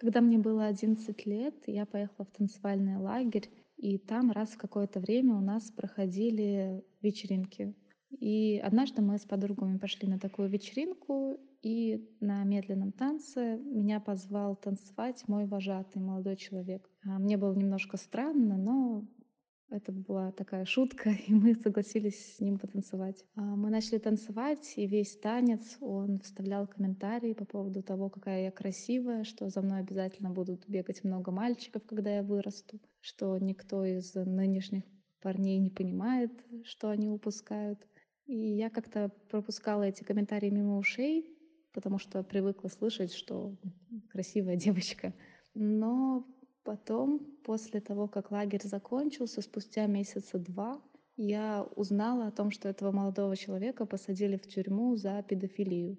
Когда мне было 11 лет, я поехала в танцевальный лагерь, и там раз в какое-то время у нас проходили вечеринки. И однажды мы с подругами пошли на такую вечеринку, и на медленном танце меня позвал танцевать мой вожатый, молодой человек. А мне было немножко странно, но это была такая шутка, и мы согласились с ним потанцевать. А, мы начали танцевать, и весь танец он вставлял комментарии по поводу того, какая я красивая, что за мной обязательно будут бегать много мальчиков, когда я вырасту, что никто из нынешних парней не понимает, что они упускают. И я как-то пропускала эти комментарии мимо ушей, потому что привыкла слышать, что красивая девочка. Но Потом, после того, как лагерь закончился, спустя месяца два, я узнала о том, что этого молодого человека посадили в тюрьму за педофилию.